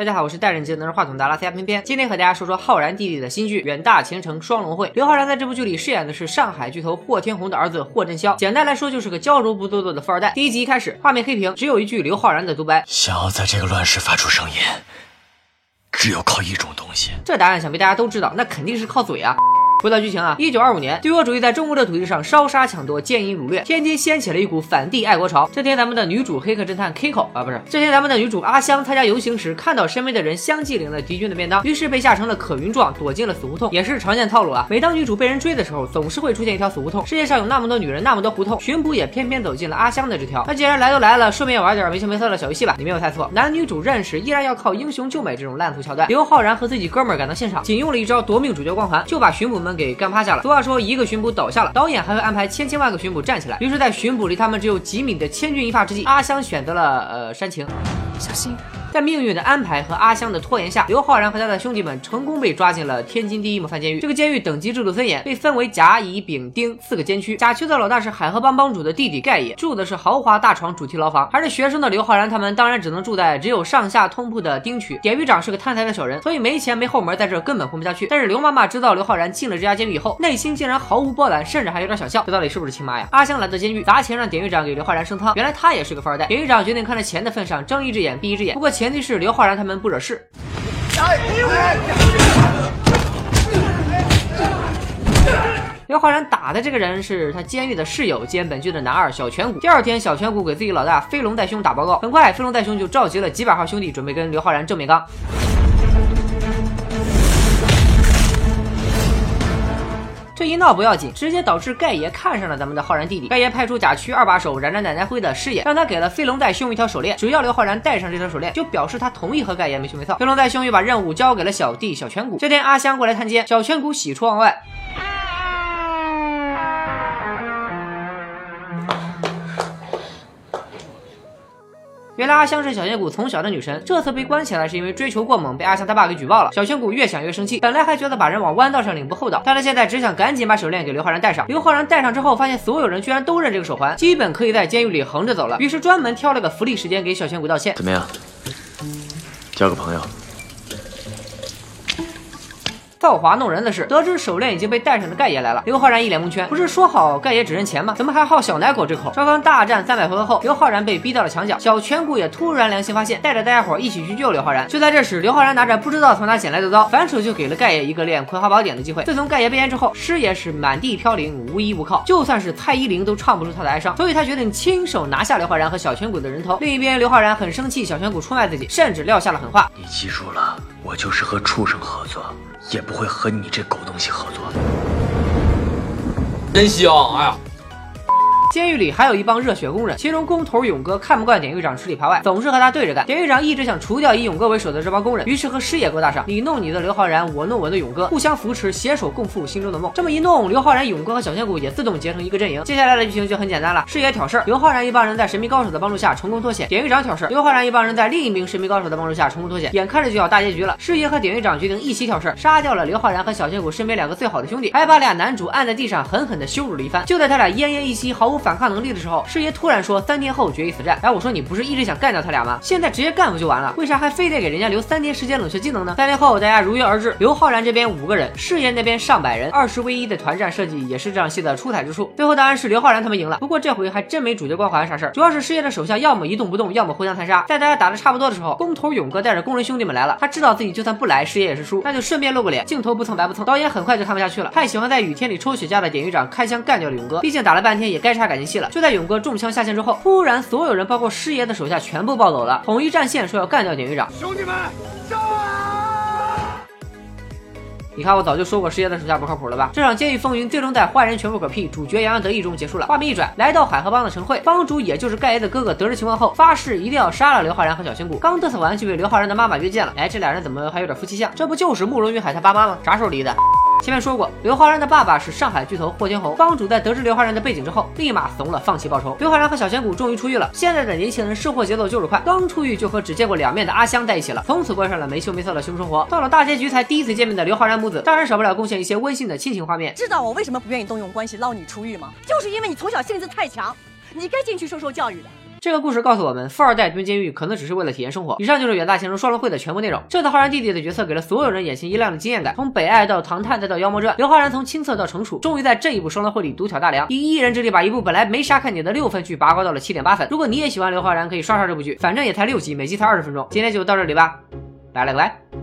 大家好，我是戴眼镜拿着话筒的拉斯加偏偏，今天和大家说说浩然弟弟的新剧《远大前程双龙会》。刘昊然在这部剧里饰演的是上海巨头霍天鸿的儿子霍震霄，简单来说就是个娇柔不做作的富二代。第一集一开始，画面黑屏，只有一句刘昊然的独白：想要在这个乱世发出声音，只有靠一种东西。这答案想必大家都知道，那肯定是靠嘴啊。回到剧情啊，一九二五年，帝国主义在中国的土地上烧杀抢夺、奸淫掳掠，天津掀起了一股反帝爱国潮。这天，咱们的女主黑客侦探 Kiko 啊，不是，这天咱们的女主阿香参加游行时，看到身边的人相继领了敌军的便当，于是被吓成了可云状，躲进了死胡同，也是常见套路啊。每当女主被人追的时候，总是会出现一条死胡同。世界上有那么多女人，那么多胡同，巡捕也偏偏走进了阿香的这条。那既然来都来了，顺便玩点没羞没臊的小游戏吧。你没有猜错，男女主认识依然要靠英雄救美这种烂俗桥段。刘昊然和自己哥们儿赶到现场，仅用了一招夺命主角光环，就把巡捕们给干趴下了。俗话说，一个巡捕倒下了，导演还会安排千千万个巡捕站起来。于是，在巡捕离他们只有几米的千钧一发之际，阿香选择了呃煽情，小心。在命运的安排和阿香的拖延下，刘昊然和他的兄弟们成功被抓进了天津第一模范监狱。这个监狱等级制度森严，被分为甲、乙、丙、丁四个监区。甲区的老大是海河帮帮主的弟弟。盖爷，住的是豪华大床主题牢房。还是学生的刘昊然他们当然只能住在只有上下通铺的丁区。典狱长是个贪财的小人，所以没钱没后门，在这根本混不下去。但是刘妈妈知道刘昊然进了这家监狱以后，内心竟然毫无波澜，甚至还有点想笑。这到底是不是亲妈呀？阿香来到监狱。砸钱让典狱。长给刘昊然升舱，原来他也是个富二代。典狱。长决定看在钱的份上睁一只眼闭一只眼，不过前提是刘昊然。他们不惹事。刘昊然打的这个人是他监狱的室友兼本剧的男二小颧骨。第二天，小颧骨给自己老大飞龙带兄打报告，很快飞龙带兄就召集了几百号兄弟，准备跟刘昊然正面刚。这一闹不要紧，直接导致盖爷看上了咱们的浩然弟弟。盖爷派出假区二把手冉冉奶奶灰的师爷，让他给了飞龙带兄一条手链，只要刘浩然戴上这条手链，就表示他同意和盖爷没羞没臊。飞龙带兄又把任务交给了小弟小颧骨。这天阿香过来探监，小颧骨喜出望外。来阿香是小仙骨从小的女神，这次被关起来是因为追求过猛，被阿香她爸给举报了。小仙骨越想越生气，本来还觉得把人往弯道上领不厚道，但他现在只想赶紧把手链给刘昊然戴上。刘昊然戴上之后，发现所有人居然都认这个手环，基本可以在监狱里横着走了。于是专门挑了个福利时间给小仙骨道歉。怎么样？交个朋友。造化弄人的是，得知手链已经被戴上的盖爷来了，刘昊然一脸蒙圈，不是说好盖爷只认钱吗？怎么还好小奶狗这口？双方大战三百回合后，刘昊然被逼到了墙角，小颧骨也突然良心发现，带着大家伙一起去救刘昊然。就在这时，刘昊然拿着不知道从哪捡来的刀，反手就给了盖爷一个练葵花宝典的机会。自从盖爷被淹之后，师爷是满地飘零，无依无靠，就算是蔡依林都唱不出他的哀伤，所以他决定亲手拿下刘昊然和小颧骨的人头。另一边，刘昊然很生气，小颧骨出卖自己，甚至撂下了狠话：你记住了，我就是和畜生合作。也不会和你这狗东西合作。真香！哎呀。监狱里还有一帮热血工人，其中工头勇哥看不惯典狱长吃里扒外，总是和他对着干。典狱长一直想除掉以勇哥为首的这帮工人，于是和师爷勾搭上，你弄你的刘昊然，我弄我的勇哥，互相扶持，携手共赴心中的梦。这么一弄，刘昊然、勇哥和小仙骨也自动结成一个阵营。接下来的剧情就很简单了，师爷挑事儿，刘昊然一帮人在神秘高手的帮助下成功脱险；典狱长挑事儿，刘昊然一帮人在另一名神秘高手的帮助下成功脱险。眼看着就要大结局了，师爷和典狱长决定一起挑事儿，杀掉了刘昊然和小仙骨身边两个最好的兄弟，还把俩男主按在地上狠狠的羞辱了一番。就在他俩奄奄一息、毫无反抗能力的时候。师爷突然说三天后决一死战，哎，我说你不是一直想干掉他俩吗？现在直接干不就完了？为啥还非得给人家留三天时间冷却技能呢？三天后大家如约而至，刘昊然这边五个人，师爷那边上百人，二十 v 一的团战设计也是这场戏的出彩之处。最后当然是刘昊然他们赢了，不过这回还真没主角光环啥事儿，主要是师爷的手下要么一动不动，要么互相残杀。在大家打的差不多的时候，工头勇哥带着工人兄弟们来了，他知道自己就算不来，师爷也是输，那就顺便露个脸，镜头不蹭白不蹭。导演很快就看不下去了，太喜欢在雨天里抽雪茄的典狱长开枪干掉了勇哥，毕竟打了半天也该差感情戏了。就在勇哥中枪下线之后。突然，所有人，包括师爷的手下，全部暴走了，统一战线，说要干掉典狱长。兄弟们，上啊！你看，我早就说过师爷的手下不靠谱了吧？这场监狱风云最终在坏人全部嗝屁，主角洋洋得意中结束了。画面一转，来到海河帮的陈慧，帮主也就是盖爷的哥哥，得知情况后发誓一定要杀了刘昊然和小仙骨。刚嘚瑟完，就被刘昊然的妈妈约见了。哎，这俩人怎么还有点夫妻相？这不就是慕容云海他爸妈吗？啥时候离的？前面说过，刘昊然的爸爸是上海巨头霍天红。帮主在得知刘昊然的背景之后，立马怂了，放弃报仇。刘昊然和小仙谷终于出狱了。现在的年轻人生活节奏就是快，刚出狱就和只见过两面的阿香在一起了，从此过上了没羞没臊的凶生活。到了大结局才第一次见面的刘昊然母子，当然少不了贡献一些温馨的亲情画面。知道我为什么不愿意动用关系捞你出狱吗？就是因为你从小性子太强，你该进去受受教育的。这个故事告诉我们，富二代蹲监狱可能只是为了体验生活。以上就是远大前程双龙会的全部内容。这次浩然弟弟的角色给了所有人眼前一亮的惊艳感，从北爱到唐探再到妖魔传，刘昊然从青涩到成熟，终于在这一部双龙会里独挑大梁，以一人之力把一部本来没啥看点的六分剧拔高到了七点八分。如果你也喜欢刘昊然，可以刷刷这部剧，反正也才六集，每集才二十分钟。今天就到这里吧，拜了个拜。